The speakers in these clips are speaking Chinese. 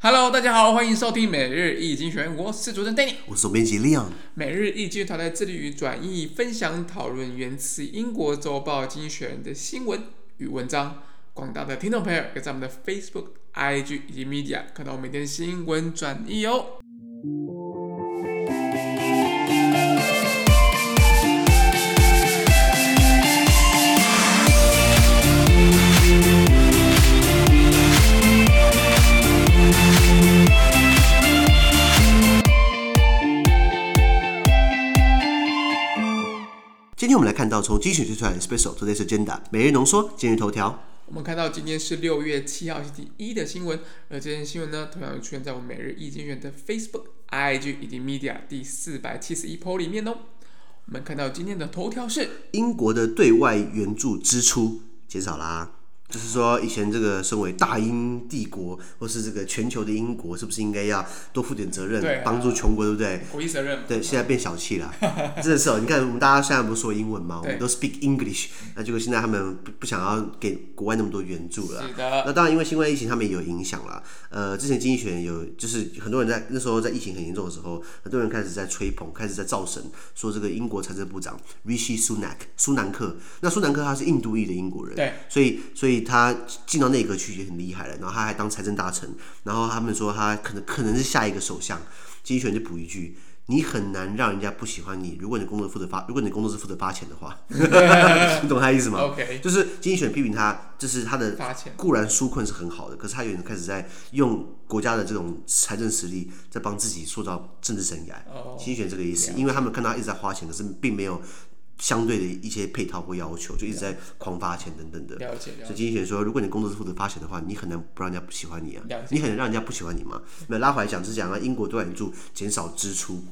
Hello，大家好，欢迎收听每日易经济学人，我是主持人 Danny，我是总编辑 Leon。每日易经济团队致力于转译、分享、讨论源自英国周报《经济学人》的新闻与文章。广大的听众朋友，可以在我们的 Facebook、IG 以及 Media 看到我每天新闻转译哦。天我们来看到从精选推出来的 Special Today's Agenda 每日浓缩今日头条。我们看到今天是六月七号星期一的新闻，而这件新闻呢，同样出现在我们每日一经济学人的 Facebook、IG 以及 Media 第四百七十一 po 里面哦。我们看到今天的头条是英国的对外援助支出减少啦。就是说，以前这个身为大英帝国，或是这个全球的英国，是不是应该要多负点责任，帮助穷国，对不对？国际责任。对，现在变小气了，真的是哦。你看，我们大家现在不是说英文吗？我们都 speak English，那结果现在他们不不想要给国外那么多援助了。是的。那当然，因为新冠疫情，他们也有影响了。呃，之前经济学有，就是很多人在那时候在疫情很严重的时候，很多人开始在吹捧，开始在造神，说这个英国财政部长 Rishi Sunak 苏南克。那苏南克他是印度裔的英国人，对，所以所以。他进到内阁去也很厉害了，然后他还当财政大臣，然后他们说他可能可能是下一个首相。经济学人就补一句：你很难让人家不喜欢你，如果你工作负责发，如果你工作是负责发钱的话，你懂他意思吗？OK，就是经济学人批评他，就是他的固然纾困是很好的，可是他有点开始在用国家的这种财政实力在帮自己塑造政治生涯。经济学人这个意思，因为他们看到他一直在花钱，可是并没有。相对的一些配套或要求，就一直在狂发钱等等的。了解。了解。所以经济学人说，如果你工作是负责发钱的话，你很难不让人家不喜欢你啊。你很难让人家不喜欢你嘛？那拉回来讲，是讲啊，英国对外援助减少支出。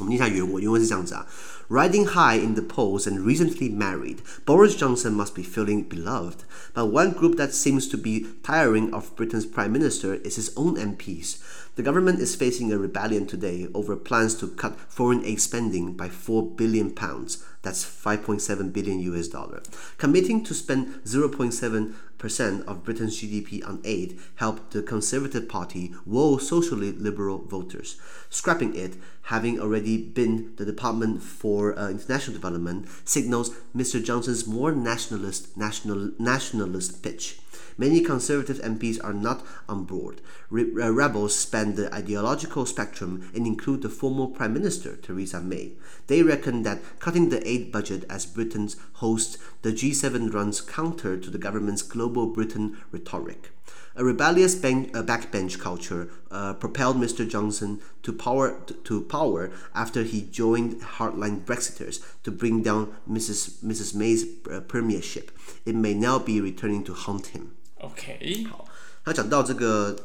我们念一下原文，原文是这样子啊：Riding high in the polls and recently married, Boris Johnson must be feeling beloved. But one group that seems to be tiring of Britain's prime minister is his own MPs. The government is facing a rebellion today over plans to cut foreign aid spending by 4 billion pounds. That's 5.7 billion US dollar. Committing to spend 0.7% of Britain's GDP on aid helped the Conservative Party woo socially liberal voters. Scrapping it, having already been the Department for uh, International Development, signals Mr. Johnson's more nationalist national nationalist pitch. Many Conservative MPs are not on board Re uh, rebels span the ideological spectrum and include the former Prime Minister, Theresa May. They reckon that cutting the aid budget as Britain's host the G7 runs counter to the government's Global Britain rhetoric. A rebellious bank, uh, backbench culture uh, propelled Mr. Johnson to power, to power after he joined hardline Brexiters to bring down Mrs. Mrs. May's uh, premiership. It may now be returning to haunt him. OK，好，他讲到这个，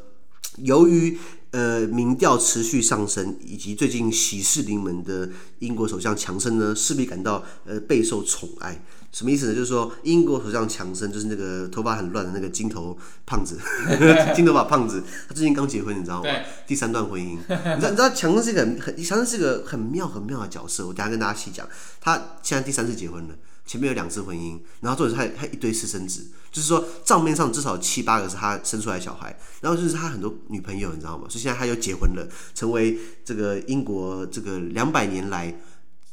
由于呃民调持续上升，以及最近喜事临门的英国首相强生呢，势必感到呃备受宠爱。什么意思呢？就是说英国首相强生，就是那个头发很乱的那个金头胖子，金头发胖子，他最近刚结婚，你知道吗？第三段婚姻。你知道，你知道强生是一个很，强生是一个很妙很妙的角色。我等下跟大家细讲，他现在第三次结婚了。前面有两次婚姻，然后或者是他他一堆私生子，就是说账面上至少七八个是他生出来的小孩，然后就是他很多女朋友，你知道吗？所以现在他又结婚了，成为这个英国这个两百年来。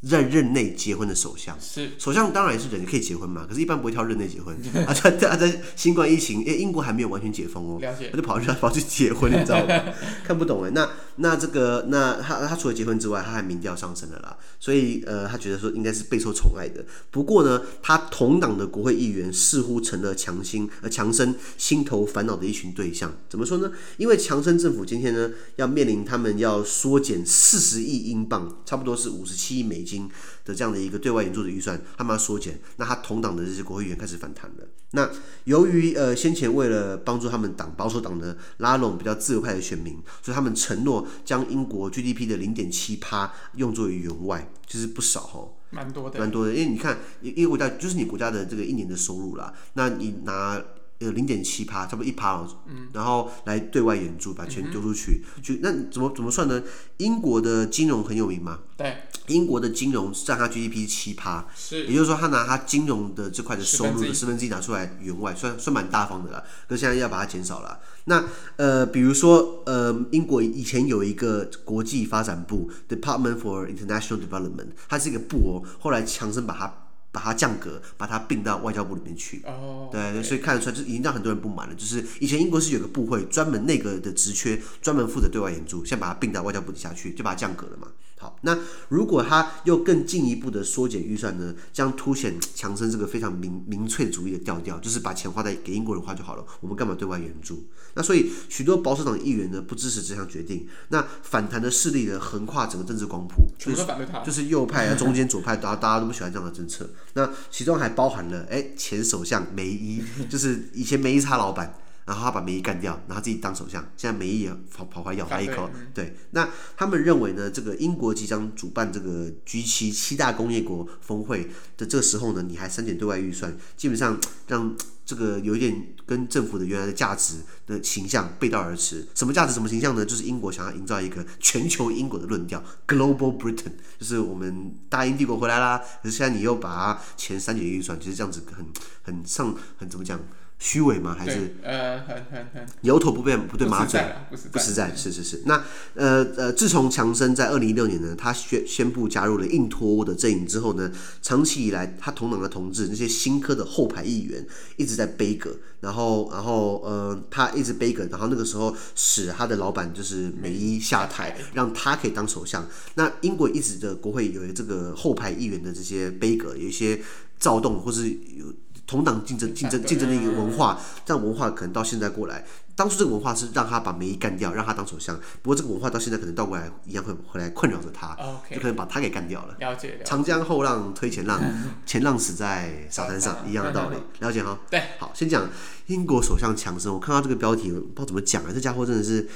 在任内结婚的首相是首相，当然也是人可以结婚嘛，可是，一般不会挑任内结婚。啊，在在在新冠疫情，因为英国还没有完全解封哦，他就跑去他跑去结婚，你知道吗？看不懂哎。那那这个那他他除了结婚之外，他还民调上升了啦，所以呃，他觉得说应该是备受宠爱的。不过呢，他同党的国会议员似乎成了强心呃强生心头烦恼的一群对象。怎么说呢？因为强生政府今天呢要面临他们要缩减四十亿英镑，差不多是五十七亿美金。的这样的一个对外援助的预算，他们要缩减，那他同党的这些国会议员开始反弹了。那由于呃先前为了帮助他们党保守党的拉拢比较自由派的选民，所以他们承诺将英国 GDP 的零点七趴用作于援外，其实不少哦，蛮多的，蛮多的。因为你看一个国家就是你国家的这个一年的收入啦，那你拿。呃零点七趴，差不多一趴，嗯，然后来对外援助，把钱丢出去，就、嗯、那怎么怎么算呢？英国的金融很有名嘛，对，英国的金融占它 GDP 七趴，是，也就是说他拿他金融的这块的收入的十分之一拿出来援外，算算蛮大方的了。可是现在要把它减少了。那呃，比如说呃，英国以前有一个国际发展部 Department for International Development，它是一个部哦，后来强生把它。把它降格，把它并到外交部里面去。哦，对对，所以看得出来，就已经让很多人不满了。就是以前英国是有个部会，专门那个的职缺，专门负责对外援助，现在把它并到外交部底下去，就把它降格了嘛。好，那如果他又更进一步的缩减预算呢，将凸显强生这个非常民民粹主义的调调，就是把钱花在给英国人花就好了，我们干嘛对外援助？那所以许多保守党议员呢不支持这项决定。那反弹的势力呢横跨整个政治光谱，就是就是右派啊，中间左派，大家大家都不喜欢这样的政策。那其中还包含了哎前首相梅伊，就是以前梅伊他老板。然后他把梅姨干掉，然后他自己当首相。现在梅姨也跑跑回来咬他一口。对，那他们认为呢，这个英国即将主办这个 G7 七大工业国峰会的这个时候呢，你还删减对外预算，基本上让这个有一点跟政府的原来的价值的形象背道而驰。什么价值？什么形象呢？就是英国想要营造一个全球英国的论调，Global Britain，就是我们大英帝国回来啦。可是现在你又把钱删减预算，其实这样子很很上很怎么讲？虚伪吗？还是呃，很很很牛头不对不对马嘴，不实在，是是是。那呃呃，自从强生在二零一六年呢，他宣宣布加入了硬脱欧的阵营之后呢，长期以来他同党的同志那些新科的后排议员一直在杯葛，然后然后呃，他一直杯葛，然后那个时候使他的老板就是梅伊下台，让他可以当首相。那英国一直的国会有这个后排议员的这些杯葛，有一些躁动，或是有。同党竞争、竞争、竞争的一个文化，这样文化可能到现在过来。当初这个文化是让他把梅伊干掉，让他当首相。不过这个文化到现在可能倒过来一样会回来困扰着他，okay, 就可能把他给干掉了。了解。了解长江后浪推前浪，前浪死在沙滩上，一样的道理。了解哈。对。好，先讲英国首相强生。我看到这个标题，我不知道怎么讲啊。这家伙真的是，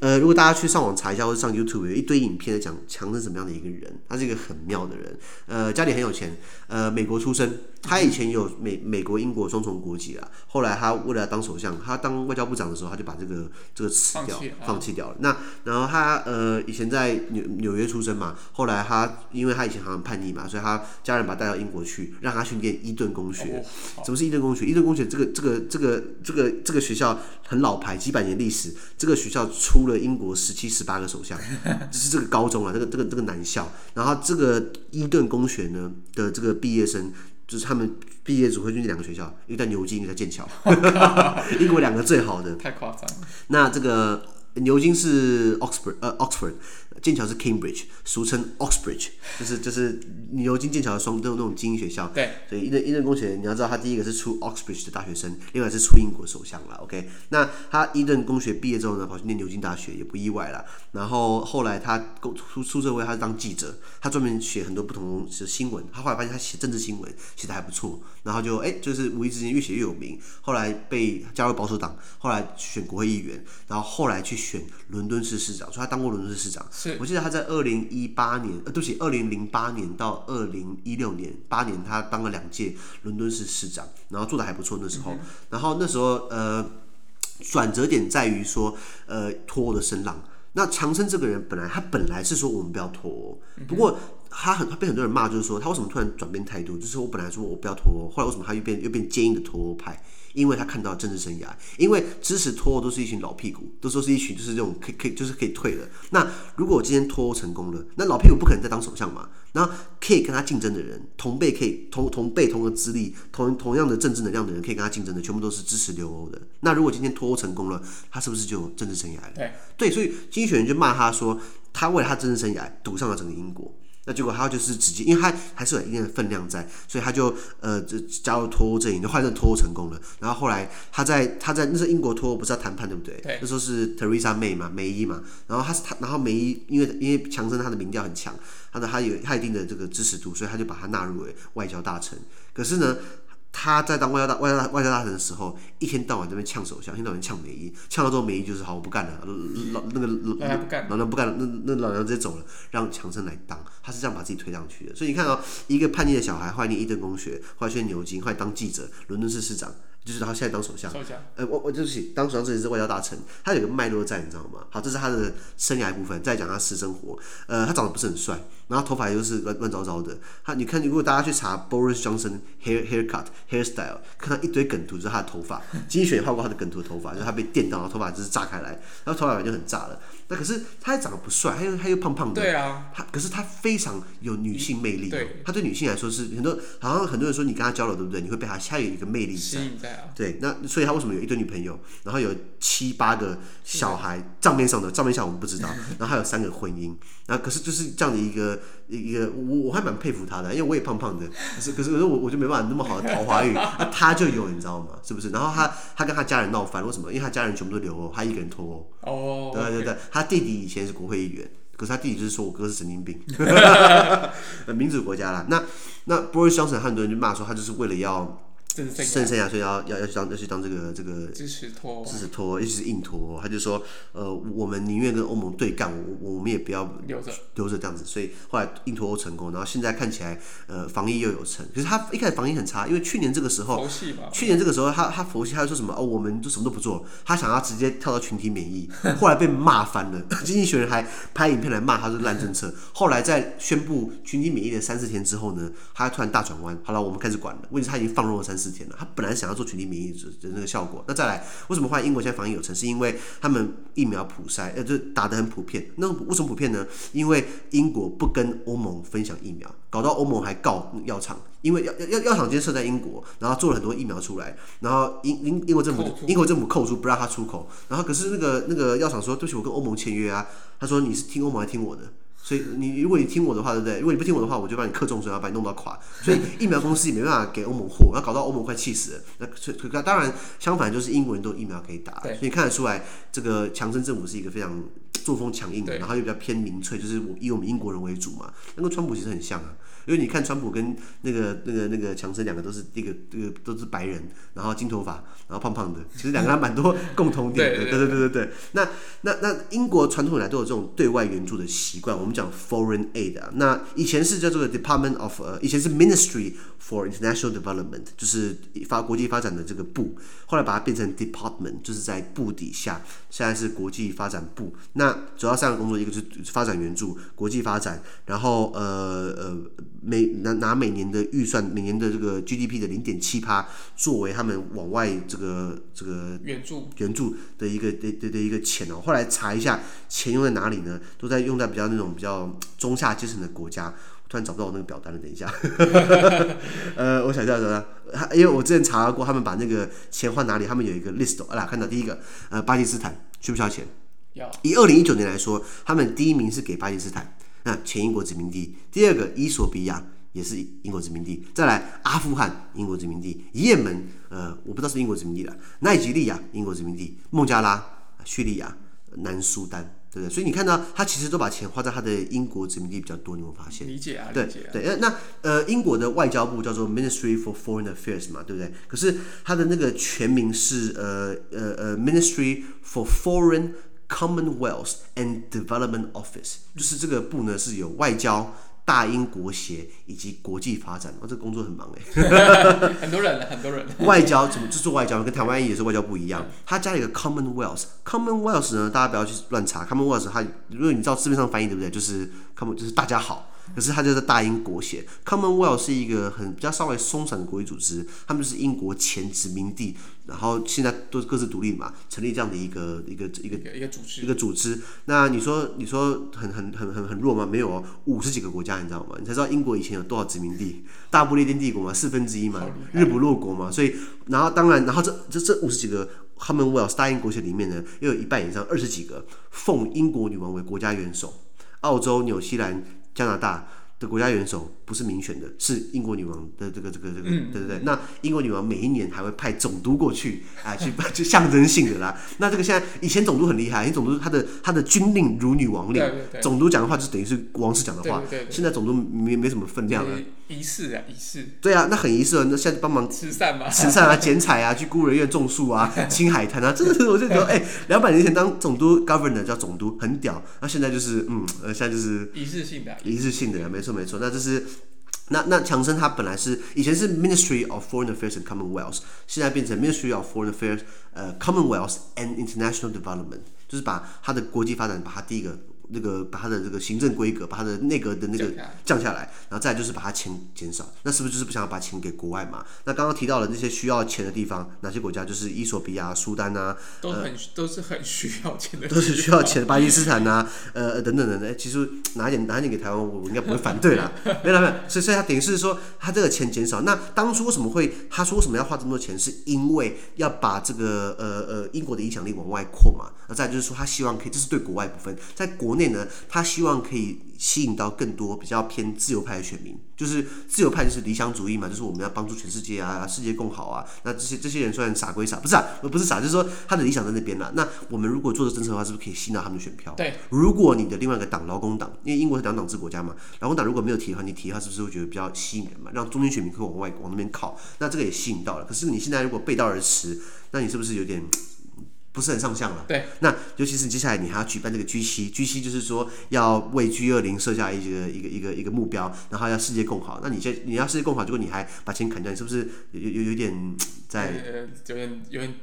呃，如果大家去上网查一下，或者上 YouTube 有一堆影片在讲强生什么样的一个人。他是一个很妙的人，呃，家里很有钱，呃，美国出生。他以前有美美国、英国双重国籍啊。后来他为了当首相，他当外交部长的时候。他就把这个这个辞掉，放弃掉了。那然后他呃以前在纽纽约出生嘛，后来他因为他以前好像叛逆嘛，所以他家人把他带到英国去，让他去念伊顿公学。什么是伊顿公学？伊顿公学这个这个这个这个这个学校很老牌，几百年历史。这个学校出了英国十七十八个首相，这是这个高中啊，这个这个这个男校。然后这个伊顿公学呢的这个毕业生。就是他们毕业只会去那两个学校，一个在牛津，一个在剑桥，英国两个最好的。太夸张。那这个牛津是 Oxford，呃，Oxford。剑桥是 Cambridge，俗称 Oxbridge，就是就是牛津剑桥的双都有那种精英学校。对，所以伊顿伊顿公学，你要知道他第一个是出 Oxbridge 的大学生，另外是出英国首相了。OK，那他伊顿公学毕业之后呢，跑去念牛津大学也不意外了。然后后来他出出社会，他是当记者，他专门写很多不同的新闻。他后来发现他写政治新闻写的还不错，然后就哎就是无意之间越写越有名。后来被加入保守党，后来选国会议员，然后后来去选伦敦市市长，所以他当过伦敦市市长。是。我记得他在二零一八年，呃，对不起，二零零八年到二零一六年，八年他当了两届伦敦市市长，然后做的还不错那时候。嗯、然后那时候，呃，转折点在于说，呃，脱欧的声浪。那强生这个人本来他本来是说我们不要脱欧，不过他很他被很多人骂，就是说他为什么突然转变态度？就是我本来说我不要脱欧，后来为什么他又变又变坚硬的脱欧派？因为他看到政治生涯，因为支持脱欧都是一群老屁股，都说是一群就是这种可以可以就是可以退的。那如果我今天脱欧成功了，那老屁股不可能再当首相嘛？那可以跟他竞争的人，同辈可以同同辈同个资历，同同样的政治能量的人可以跟他竞争的，全部都是支持留欧的。那如果今天脱欧成功了，他是不是就有政治生涯了？对，对，所以经济学人就骂他说，他为了他政治生涯赌上了整个英国。那结果他就是直接，因为他还是有一定的分量在，所以他就呃就加入脱欧阵营，就换成脱欧成功了。然后后来他在他在那时候英国脱欧不是要谈判对不对？对。那时候是 Theresa May 嘛，梅伊嘛。然后他是他，然后梅伊因为因为强森他的民调很强，他的他有他一定的这个支持度，所以他就把他纳入为外交大臣。可是呢，他在当外交大外交大外交大臣的时候，一天到晚在那边呛首相，一天到晚呛梅伊，呛到之后梅伊就是好，我不干了，老那个老老娘不干了，那那老娘直接走了，让强生来当，他是这样把自己推上去的。所以你看到、哦、一个叛逆的小孩，后来念伊顿公学，后来去牛津，后来当记者，伦敦市市长。就是他现在当首相。首相。呃，我我对不起，当首相之前是外交大臣，他有个脉络在，你知道吗？好，这是他的生涯部分。再讲他私生活，呃，他长得不是很帅，然后头发又是乱乱糟糟的。他你看，如果大家去查 Boris Johnson hair haircut hairstyle，看到一堆梗图，就是他的头发。经济学也画过他的梗图的头发，就是他被电到，然后头发就是炸开来，然后头发就很炸了。那可是他还长得不帅，他又他又胖胖的。对啊。他可是他非常有女性魅力。对。他对女性来说是很多，好像很多人说你跟他交流对不对？你会被他，他有一个魅力在。在啊。对，那所以他为什么有一堆女朋友，然后有七八个小孩？账面上的账面上我们不知道，然后还有三个婚姻。然后可是就是这样的一个一个，我我还蛮佩服他的，因为我也胖胖的。可是可是可是我我就没办法那么好的桃花运，那他就有，你知道吗？是不是？然后他他跟他家人闹翻，为什么？因为他家人全部都留欧，他一个人脱欧。哦。对对对，他弟弟以前是国会议员，可是他弟弟就是说我哥是神经病。民主国家啦，那那 Boris Johnson 很多人就骂说他就是为了要。剩剩下所以要要要去当要去当这个这个支持托支持托，尤其是硬托，他就说呃我们宁愿跟欧盟对干，我我们也不要留着。留着这样子，所以后来硬脱欧成功，然后现在看起来呃防疫又有成，可是他一开始防疫很差，因为去年这个时候，去年这个时候他他佛系，他就说什么哦我们就什么都不做，他想要直接跳到群体免疫，后来被骂翻了，经济学人还拍影片来骂他是烂政策，后来在宣布群体免疫的三四天之后呢，他突然大转弯，好了我们开始管了，问题是他已经放任了三四天了，他本来想要做群体免疫的那个效果，那再来，为什么换英国现在防疫有成？是因为他们疫苗普筛，呃，就打得很普遍。那为什么普遍呢？因为英国不跟欧盟分享疫苗，搞到欧盟还告药厂，因为药药药厂今天设在英国，然后做了很多疫苗出来，然后英英英国政府英国政府扣住不让他出口，然后可是那个那个药厂说，对不起，我跟欧盟签约啊，他说你是听欧盟还是听我的？所以你如果你听我的话，对不对？如果你不听我的话，我就把你克重税，要把你弄到垮。所以疫苗公司也没办法给欧盟货，要搞到欧盟快气死了。那所以当然相反就是英国人都有疫苗可以打，所以看得出来这个强生政府是一个非常作风强硬的，然后又比较偏民粹，就是我以我们英国人为主嘛。那跟川普其实很像啊。因为你看，川普跟那个、那个、那个强森两个都是一个、这个都是白人，然后金头发，然后胖胖的，其实两个还蛮多共同点的。对对对对对。那那那英国传统以来都有这种对外援助的习惯，我们讲 foreign aid 啊。那以前是叫做 Department of 呃，以前是 Ministry for International Development，就是发国际发展的这个部，后来把它变成 Department，就是在部底下，现在是国际发展部。那主要三个工作，一个是发展援助、国际发展，然后呃呃。每拿拿每年的预算，每年的这个 GDP 的零点七趴，作为他们往外这个这个援助援助的一个的的的一个钱哦。后来查一下，钱用在哪里呢？都在用在比较那种比较中下阶层的国家。我突然找不到我那个表单了，等一下。呃，我想一下，等下，因为我之前查过，他们把那个钱换哪里？他们有一个 list。啊啦，看到第一个，呃，巴基斯坦需不需要钱？要。以二零一九年来说，他们第一名是给巴基斯坦。那前英国殖民地，第二个伊索比亚也是英国殖民地，再来阿富汗英国殖民地，也门呃我不知道是英国殖民地了，奈及利亚英国殖民地，孟加拉、叙利亚、南苏丹，对不对？所以你看到他其实都把钱花在他的英国殖民地比较多，你有没有发现？理解啊，对理解啊。对，那呃英国的外交部叫做 Ministry for Foreign Affairs 嘛，对不对？可是它的那个全名是呃呃呃 Ministry for Foreign Commonwealth and Development Office，就是这个部呢是有外交、大英国协以及国际发展。哦，这个工作很忙哎，很多人，很多人。外交怎么就做外交？跟台湾也是外交部一样，他加了一个 Commonwealth，Commonwealth 呢，大家不要去乱查。Commonwealth 它，如果你知道字面上翻译对不对？就是 Common 就是大家好。可是它就是大英国协，Commonwealth 是一个很比较稍微松散的国际组织，他们就是英国前殖民地，然后现在都各自独立嘛，成立这样的一个一个一个一个组织一个组织。那你说你说很很很很很弱吗？没有哦，五十几个国家你知道吗？你才知道英国以前有多少殖民地，大不列颠帝国嘛，四分之一嘛，日不落国嘛，所以然后当然然后这这这五十几个 Commonwealth 大英国协里面呢，又有一半以上二十几个奉英国女王为国家元首，澳洲、纽西兰。加拿大的国家元首不是民选的，是英国女王的这个这个这个，对对对。那英国女王每一年还会派总督过去，啊，去就象征性的啦。那这个现在以前总督很厉害，因为总督他的他的军令如女王令，总督讲的话就等于是王室讲的话。现在总督没没什么分量了。仪式啊，仪式。对啊，那很仪式。那现在帮忙慈善嘛，慈善啊，剪彩啊，去孤儿院种树啊，清海滩啊，真的是我就觉得，哎，两百年前当总督 governor 叫总督很屌，那现在就是嗯，呃，现在就是仪式性的，仪式性的，没错没错。那这是那那强生他本来是以前是 Ministry of Foreign Affairs and Commonwealth，现在变成 Ministry of Foreign Affairs 呃 Commonwealth and International Development，就是把他的国际发展把它第一个。那个把他的这个行政规格，把他的内阁的那个降下来，然后再就是把他钱减少，那是不是就是不想要把钱给国外嘛？那刚刚提到了那些需要钱的地方，哪些国家？就是伊索比亚、苏丹啊，都很、呃、都是很需要钱的，都是需要钱。巴基斯坦啊，呃等等等等。其实拿一点拿一点给台湾，我应该不会反对啦。没有没有，所以所以他等于是说，他这个钱减少。那当初为什么会他说为什么要花这么多钱？是因为要把这个呃呃英国的影响力往外扩嘛？那再就是说，他希望可以，这是对国外部分，在国内呢，他希望可以吸引到更多比较偏自由派的选民，就是自由派就是理想主义嘛，就是我们要帮助全世界啊，世界更好啊。那这些这些人虽然傻归傻，不是啊，不是傻，就是说他的理想在那边了。那我们如果做的政策的话，是不是可以吸引到他们的选票？对。如果你的另外一个党劳工党，因为英国是两党制国家嘛，劳工党如果没有提的话，你提的话是不是会觉得比较吸引人嘛？让中间选民可以往外往那边靠，那这个也吸引到了。可是你现在如果背道而驰，那你是不是有点？不是很上相了。对，那尤其是接下来你还要举办这个 G 七，G 七就是说要为 G 二零设下一个一个一个一个目标，然后要世界共好。那你现你要世界共好，结果你还把钱砍掉，你是不是有有有点在？有点有点。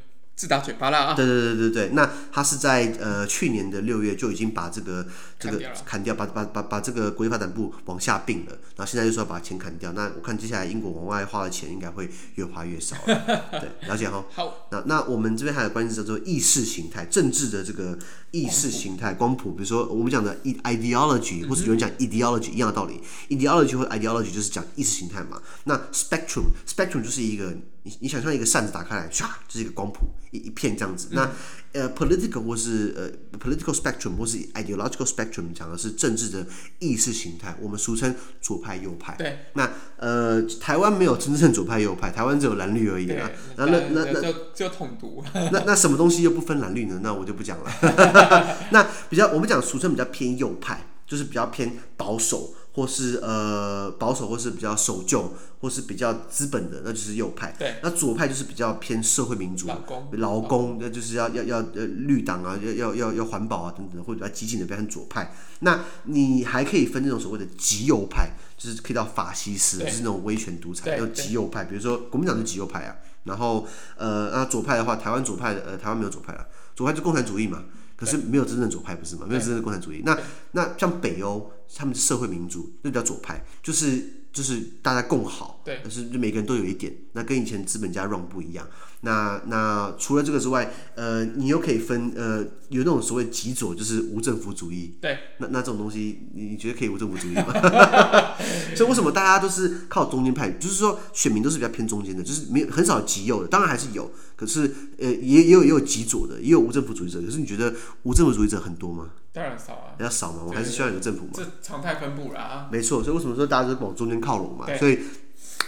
自打嘴巴了啊！对对对对对，那他是在呃去年的六月就已经把这个这个砍掉，把把把把这个国际发展部往下并了，然后现在就说要把钱砍掉。那我看接下来英国往外花的钱应该会越花越少了。对，了解哈。好，那那我们这边还有关系叫做意识形态政治的这个意识形态光谱，比如说我们讲的 ideology，或者有人讲 ideology 一样的道理，ideology 或 ideology 就是讲意识形态嘛。那 spectrum spectrum 就是一个。你你想象一个扇子打开来，唰，就是一个光谱，一一片这样子。嗯、那呃，political 或是呃，political spectrum 或是 ideological spectrum 讲的是政治的意识形态，我们俗称左派右派。对。那呃，台湾没有真正左派右派，台湾只有蓝绿而已啊。那那那那就就统独。那那什么东西又不分蓝绿呢？那我就不讲了。那比较我们讲俗称比较偏右派，就是比较偏保守。或是呃保守，或是比较守旧，或是比较资本的，那就是右派。对。那左派就是比较偏社会民主，劳工，那就是要要要呃绿党啊，要要要要环保啊等等，或者比较激进的，变成左派。那你还可以分这种所谓的极右派，就是可以到法西斯，就是那种威权独裁，叫极右派。比如说国民党是极右派啊，然后呃那左派的话，台湾左派的呃台湾没有左派了，左派就共产主义嘛。可是没有真正左派不是吗？没有真正的共产主义。那那像北欧，他们是社会民主，那叫左派，就是就是大家共好，对，但是就每个人都有一点，那跟以前资本家 run 不一样。那那除了这个之外，呃，你又可以分呃，有那种所谓极左，就是无政府主义。对。那那这种东西，你觉得可以无政府主义吗？所以为什么大家都是靠中间派？就是说选民都是比较偏中间的，就是没有很少极右的，当然还是有，可是呃也也有也有极左的，也有无政府主义者。可是你觉得无政府主义者很多吗？当然少啊。比较少嘛，我还是需要有个政府嘛。这常态分布啦啊。没错，所以为什么说大家都往中间靠拢嘛？所以。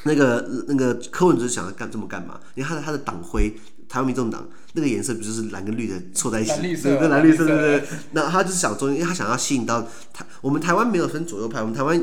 那个那个柯文哲想要干这么干嘛？因为他的他的党徽，台湾民众党那个颜色不就是蓝跟绿的凑在一起？蓝绿色，跟蓝绿色对不对？那他就是想中间，因为他想要吸引到台。我们台湾没有分左右派，我们台湾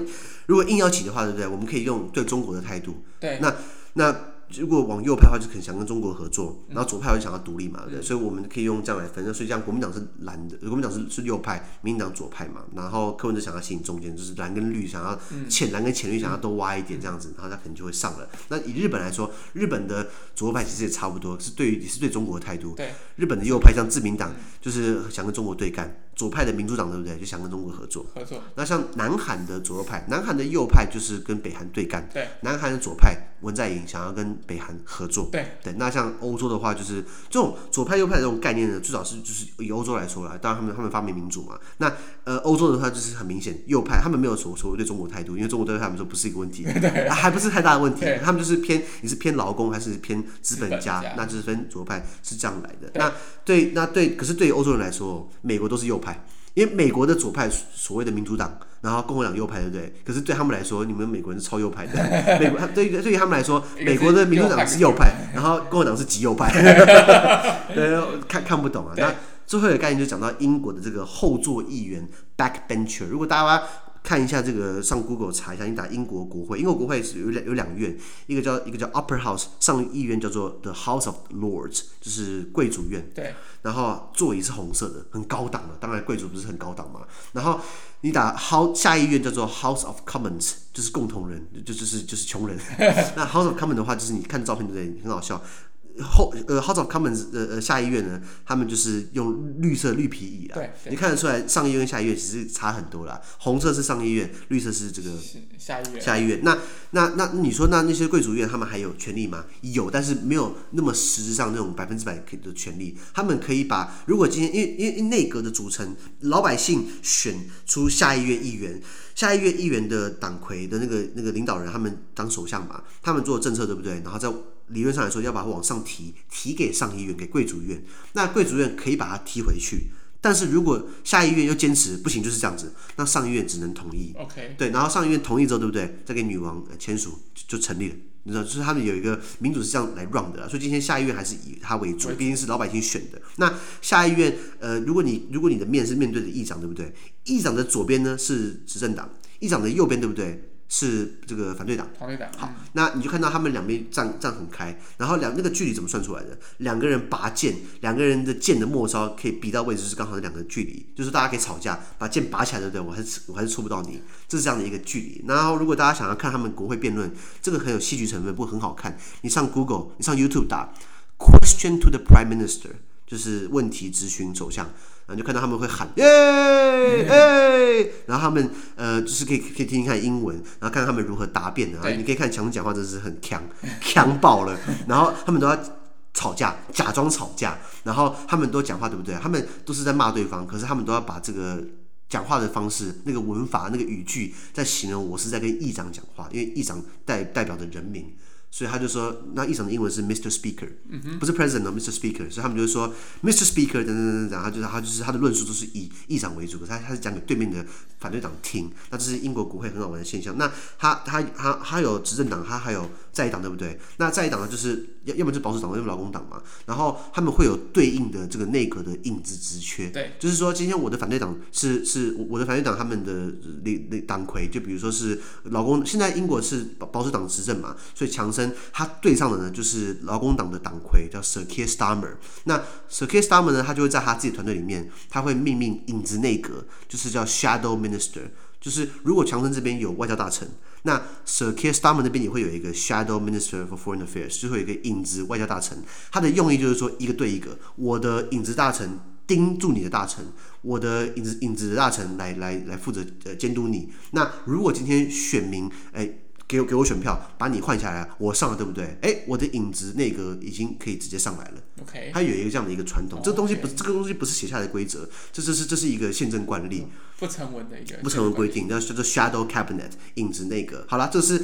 如果硬要起的话，对不对？我们可以用对中国的态度。对。那那。如果往右派的话，就可能想跟中国合作，然后左派就想要独立嘛，对不对，所以我们可以用这样来分。所以这样国民党是蓝的，国民党是是右派，民进党左派嘛。然后柯文哲想要吸引中间，就是蓝跟绿想要浅蓝跟浅绿想要多挖一点这样子，然后他可能就会上了。那以日本来说，日本的左右派其实也差不多，是对于也是对中国的态度。对，日本的右派像自民党，就是想跟中国对干。左派的民主党对不对？就想跟中国合作。合作。那像南韩的左右派，南韩的右派就是跟北韩对干。对。南韩的左派文在寅想要跟北韩合作。对。对。那像欧洲的话，就是这种左派右派的这种概念呢，最少是就是以欧洲来说啦，当然他们他们发明民主嘛。那呃，欧洲的话就是很明显右派，他们没有所所谓对中国态度，因为中国对他们说不是一个问题，对。还不是太大的问题。他们就是偏你是偏劳工还是偏资本家，那就是分左派是这样来的。那对那对，可是对于欧洲人来说，美国都是右派。因为美国的左派所谓的民主党，然后共和党右派，对不对？可是对他们来说，你们美国人是超右派的。美国对对于他们来说，美国的民主党是右派，然后共和党是极右派。对，看看不懂啊。那最后一个概念就讲到英国的这个后座议员 （backbencher）。如果大家看一下这个，上 Google 查一下，你打英国国会，英国国会是有两有两院，一个叫一个叫 Upper House 上议院叫做 The House of Lords，就是贵族院。对。然后座椅是红色的，很高档的。当然贵族不是很高档嘛。然后你打 House 下议院叫做 House of Commons，就是共同人，就就是就是穷人。那 House of Commons 的话，就是你看照片对不对？很好笑。后呃，House of Commons 呃呃下议院呢，他们就是用绿色绿皮椅啊，对，你看得出来上议院跟下议院其实差很多啦。红色是上议院，绿色是这个下议院。下议院，那那那你说那那些贵族院他们还有权利吗？有，但是没有那么实质上那种百分之百的权利。他们可以把如果今天因为因为内阁的组成，老百姓选出下议院议员，下议院议员的党魁的那个那个领导人，他们当首相嘛，他们做政策对不对？然后在理论上来说，要把它往上提，提给上议院，给贵族院。那贵族院可以把它踢回去，但是如果下议院又坚持不行，就是这样子，那上议院只能同意。OK，对，然后上议院同意之后，对不对？再给女王签署就成立了。你知道，就是他们有一个民主是这样来 run 的，所以今天下议院还是以他为主，毕竟是老百姓选的。那下议院，呃，如果你如果你的面是面对着议长，对不对？议长的左边呢是执政党，议长的右边，对不对？是这个反对党，反对党。好，那你就看到他们两边站站很开，然后两那个距离怎么算出来的？两个人拔剑，两个人的剑的末梢可以比到位置是刚好的两个距离，就是大家可以吵架，把剑拔起来，对不对？我还是我还是戳不到你，这是这样的一个距离。然后如果大家想要看他们国会辩论，这个很有戏剧成分，不过很好看。你上 Google，你上 YouTube 打 Question to the Prime Minister，就是问题咨询首相。然后就看到他们会喊耶耶，然后他们呃就是可以可以听听看英文，然后看看他们如何答辩的。然后你可以看强生讲话真是很强，强爆了。然后他们都要吵架，假装吵架，然后他们都讲话对不对？他们都是在骂对方，可是他们都要把这个讲话的方式、那个文法、那个语句，在形容我是在跟议长讲话，因为议长代代表的人民。所以他就说，那议长的英文是 Mr. Speaker，不是 President 哦，Mr. Speaker。所以他们就说 Mr. Speaker 等等等等，他就是他就是他的论述都是以议长为主，可是他他是讲给对面的反对党听。那这是英国国会很好玩的现象。那他他他他有执政党，他还有在野党，对不对？那在野党呢，就是要要么就是保守党，要么劳工党嘛。然后他们会有对应的这个内阁的影子职缺。对，就是说今天我的反对党是是我的反对党，他们的领领党魁，就比如说是劳工。现在英国是保保守党执政嘛，所以强生。他对上的呢，就是劳工党的党魁叫 Sir Keir Starmer。那 Sir Keir Starmer 呢，他就会在他自己团队里面，他会命名影子内阁，就是叫 Shadow Minister。就是如果强生这边有外交大臣，那 Sir Keir Starmer 那边也会有一个 Shadow Minister for Foreign Affairs，最后一个影子外交大臣。他的用意就是说一个对一个，我的影子大臣盯住你的大臣，我的影子影子的大臣来来来负责呃监督你。那如果今天选民哎。给给我选票，把你换下来，我上了，对不对？哎，我的影子内阁已经可以直接上来了。OK，它有一个这样的一个传统，oh, 这个东西不.这个东西不是写下来的规则，这这是这是一个宪政惯例，不成文的一个不成文规定，那叫做 Shadow Cabinet 影子内阁。好了，这是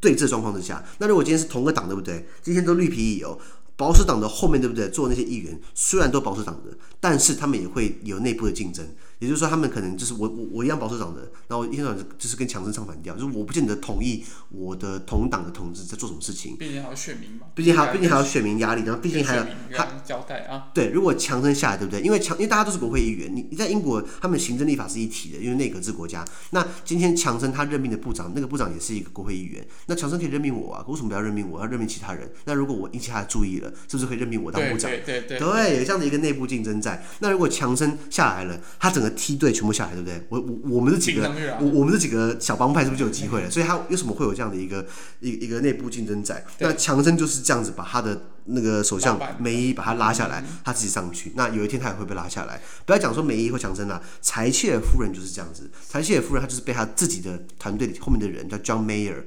对峙状况之下。那如果今天是同个党，对不对？今天都绿皮椅哦，保守党的后面对不对？做那些议员虽然都保守党的，但是他们也会有内部的竞争。也就是说，他们可能就是我我我一样保守党的，然后一样就是跟强生唱反调，就是我不见得同意我的同党的同志在做什么事情。毕竟还有选民嘛。毕竟还毕竟还有选民压力，然后毕竟还有他交代啊。对，如果强生下来，对不对？因为强，因为大家都是国会议员，你你在英国，他们行政立法是一体的，因为内阁制国家。那今天强生他任命的部长，那个部长也是一个国会议员，那强生可以任命我啊，为什么不要任命我？要任命其他人？那如果我引起他的注意了，是不是可以任命我当部长？对对对，对，对，有这样的一个内部竞争在。那如果强生下来了，他整个梯队全部下来。对不对？我我我们这几个，我我们这几个小帮派是不是就有机会了？所以他为什么会有这样的一个一一个内部竞争在？那强森就是这样子把他的。那个首相梅伊把他拉下来，他自己上去。那有一天他也会被拉下来。不要讲说梅伊或强森啦，柴切尔夫人就是这样子。柴切尔夫人她就是被他自己的团队后面的人叫 John Mayer，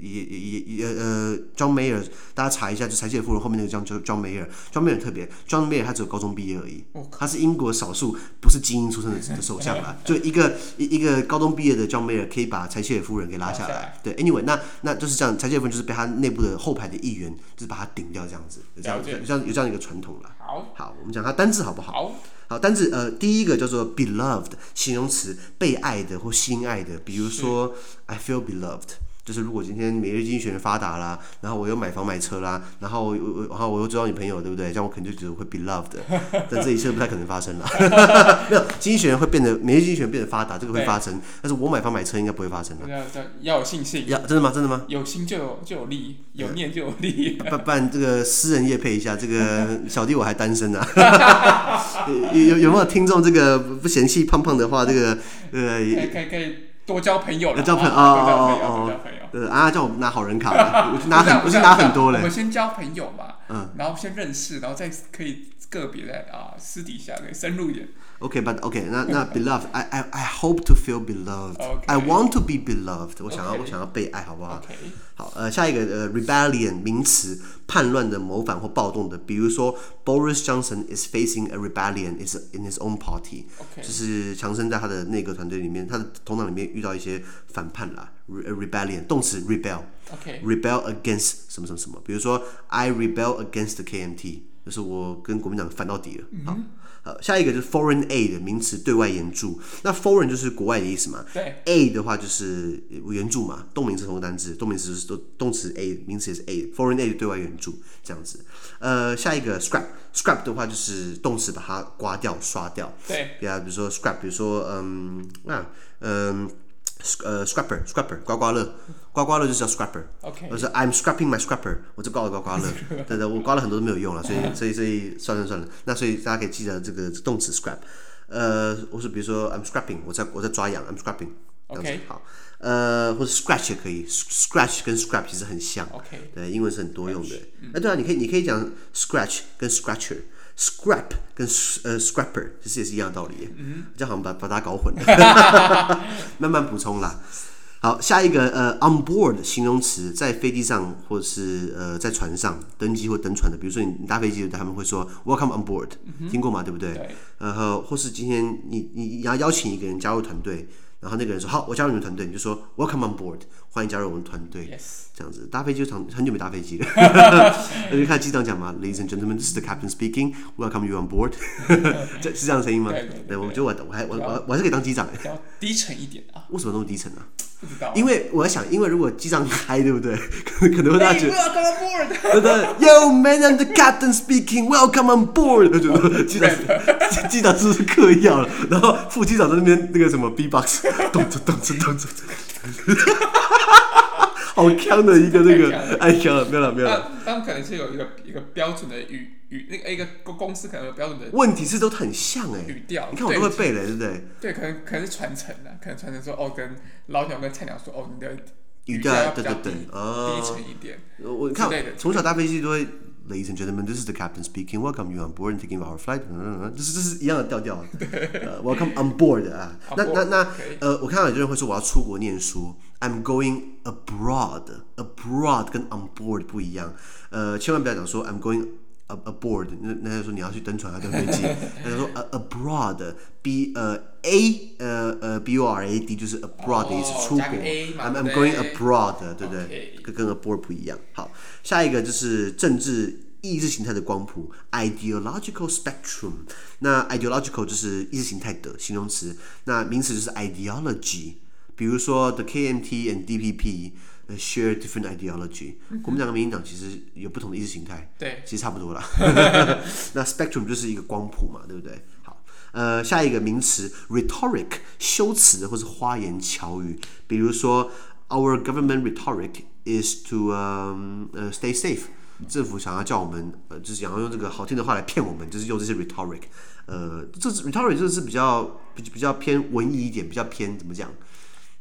也也也呃 John Mayer，大家查一下，就柴切尔夫人后面那个叫叫 John Mayer。John Mayer 特别，John Mayer 他只有高中毕业而已，他是英国少数不是精英出身的的首相啦。就一个一一个高中毕业的 John Mayer 可以把柴切尔夫人给拉下来。对，Anyway，那那就是这样，柴切尔夫人就是被他内部的后排的议员就是把他顶掉这样子。有这样有这样有这样一个传统了。好，好，我们讲它单字好不好？好，好单字呃，第一个叫做 beloved，形容词，被爱的或心爱的。比如说，I feel beloved，就是如果今天每日经济学人发达啦，然后我又买房买车啦，然后我然后我又追到女朋友，对不对？这样我肯定就觉得会 be loved，但这一切不太可能发生了。没有经济学人会变得每日经济学人变得发达，这个会发生，但是我买房买车应该不会发生的。要要有信心。要真的吗？真的吗？有心就有就有力，有念就有力。不不然这个私人业配一下，这个 小弟我还单身呢、啊。有有有没有听众这个不嫌弃胖胖的话？这个呃，可以可以可以多交朋友了。交朋友哦哦哦。呃啊，叫我拿好人卡，我去拿很，我去拿很多嘞。我们先交朋友嘛，嗯，然后先认识，然后再可以个别的啊，私底下可以深入一点。OK，but OK，那那 beloved，I I I hope to feel beloved，I want to be beloved，我想要我想要被爱，好不好？好，呃，下一个呃，rebellion 名词，叛乱的、谋反或暴动的，比如说 Boris Johnson is facing a rebellion is in his own party，就是强生在他的内阁团队里面，他的同党里面遇到一些反叛啦。rebellion 动词 rebel，rebel against 什么什么什么，比如说 I rebel against the KMT， 就是我跟国民党反到底了。好，好，下一个就是 foreign aid 名词，对外援助。那 foreign 就是国外的意思嘛？对。aid 的话就是援助嘛，动名词同个单字，动名词是动动词 aid，名词也是 aid，foreign aid 对外援助这样子。呃，下一个 scrap，scrap 的话就是动词把它刮掉、刷掉。对。比如比如说 scrap，比如说嗯啊嗯。呃，scrapper，scrapper，刮刮乐，刮刮乐就是叫 scrapper。OK。我说 I'm scrapping my scrapper，我就刮了刮刮乐。对对，我刮了很多都没有用了，所以所以所以算了算了。那所以大家可以记得这个动词 scrap。呃，我说比如说 I'm scrapping，我在我在抓痒，I'm scrapping。OK。好。呃，或者 scratch 也可以，scratch 跟 scrap 其实很像。OK。对，英文是很多用的。哎，对啊，你可以你可以讲 scratch 跟 scratcher。Scrap 跟呃 scrapper 其实也是一样的道理，嗯，这样好像把把它搞混了，慢慢补充啦。好，下一个呃 on board 形容词，在飞机上或者是呃在船上登机或登船的，比如说你你搭飞机，他们会说 welcome on board，听过吗？对不对？对。然后或是今天你你要邀请一个人加入团队。然后那个人说：“好，我加入你们团队。”你就说：“Welcome on board，欢迎加入我们团队。” Yes，这样子搭飞机就长很久没搭飞机了。那 就看机长讲嘛，Ladies and gentlemen, this is the captain speaking. Welcome you on board。这是这样的声音吗？对，我觉得我我还我我我还是可以当机长。要低沉一点啊？为什么那么低沉呢？不知道。因为我在想，因为如果机长开，对不对？可能会大家觉得。Welcome on board。对对，Yo man, I'm the captain speaking. Welcome on board。我觉得 机长 机长是不是嗑药了？然后副机长在那边那个什么 B-box。动着动着动着，好强的一个那个，哎呀，没有了没有了。他们可能是有一个一个标准的语语，那个一个公公司可能有标准的。问题是都很像哎，语调。你看我都会背了，对不对？对，可能可能是传承的，可能传承说哦，跟老鸟跟菜鸟说哦，你的语调要比较低低沉一点。我看从小搭飞机都会。Ladies and gentlemen, this is the captain speaking. Welcome you on board and taking our flight. 这是这是一样的调调。Welcome on board 啊。那那那呃，我看到有些人会说我要出国念书。I'm going abroad. Abroad 跟 on board 不一样。呃，千万不要讲说 I'm going aboard。那那就说你要去登船要，登飞机。那就说 abroad，b 呃 a 呃呃 b o r a d 就是 abroad 的意思，出国。I'm I'm going abroad，对不对？跟跟 aboard 不一样。好。下一个就是政治意识形态的光谱，ideological spectrum。那 ideological 就是意识形态的形容词，那名词就是 ideology。比如说 the KMT and DPP share different ideology。国民党跟民进党其实有不同的意识形态，对，其实差不多啦。那 spectrum 就是一个光谱嘛，对不对？好，呃，下一个名词 rhetoric，修辞或是花言巧语。比如说 our government rhetoric。is to um 呃、uh, stay safe，政府想要叫我们呃就是想要用这个好听的话来骗我们，就是用这些 rhetoric，呃，这是 rhetoric 这是比较比比较偏文艺一点，比较偏怎么讲？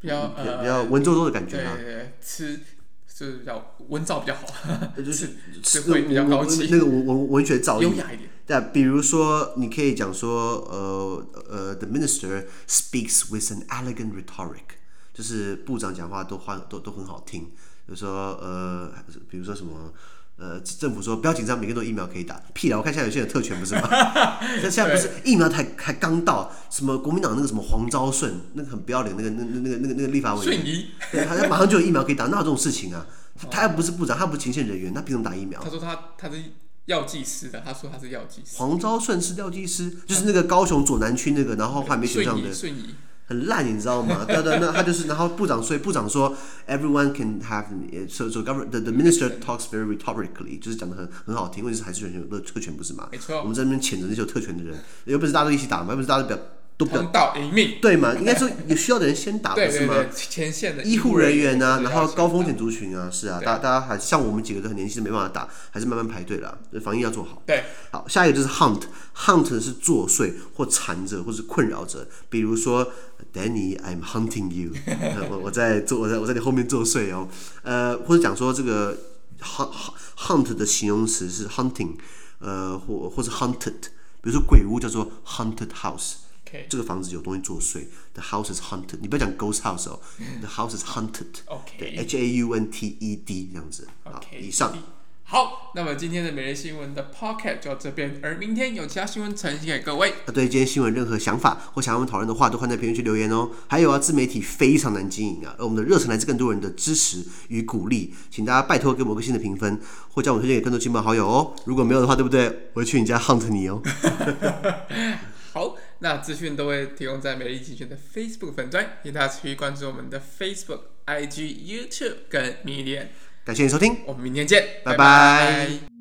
比较呃比较文绉绉的感觉啊。对对对，吃就是比较文造比较好，就是词汇比较高级，那个文文文学造诣优雅一点。对，比如说你可以讲说呃呃 the minister speaks with an elegant rhetoric，就是部长讲话都话都都很好听。比如说，呃，比如说什么，呃，政府说不要紧张，每个人都疫苗可以打，屁啦！我看现在有些人特权不是吗？那 现在不是疫苗才才刚到，什么国民党那个什么黄昭顺，那个很不要脸，那个那那那个那个那个立法委员，仪对，好像马上就有疫苗可以打，那有这种事情啊？他又不是部长，他不是前线人员，他凭什么打疫苗？他说他他是药剂师的，他说他是药剂师。黄昭顺是药剂师，就是那个高雄左南区那个，然后后来没选上的。很烂，你知道吗？对对，那他就是，然后部长所以部长说，everyone can have so so government the the minister talks very rhetorically，就是讲的很很好听，问题是还是选有特权不是吗？没错，我们在那边谴责那些有特权的人，有本事大家都一起打嘛，又不是大家都表。都同岛一命，对嘛？应该说有需要的人先打，不是吗？前线的医护人员啊，然后高风险族群啊，是啊，大大家还像我们几个都很年轻，没办法打，还是慢慢排队了。防疫要做好。对，好，下一个就是 hunt，hunt 是作祟或缠着或是困扰着，比如说 Danny，I'm hunting you，我我在做，我在我在你后面作祟哦。呃，或者讲说这个 hunt hunt 的形容词是 hunting，呃，或或是 hunted，比如说鬼屋叫做 haunted house。这个房子有东西作祟，The house is haunted。你不要讲 ghost house 哦，The house is haunted。对，H A U N T E D 这样子。好，以上。好，那么今天的每日新闻的 Podcast 就到这边，而明天有其他新闻呈现给各位。那对今天新闻任何想法或想要我们讨论的话，都欢迎在评论区留言哦。还有啊，自媒体非常难经营啊，而我们的热忱来自更多人的支持与鼓励，请大家拜托给我个新的评分，或将我推荐给更多亲朋好友哦。如果没有的话，对不对？我会去你家 hunt 你哦。好，那资讯都会提供在每日一精选的 Facebook 粉专，请大家持续关注我们的 Facebook、IG、YouTube 跟 Medium。感谢你收听，我们明天见，拜拜。拜拜。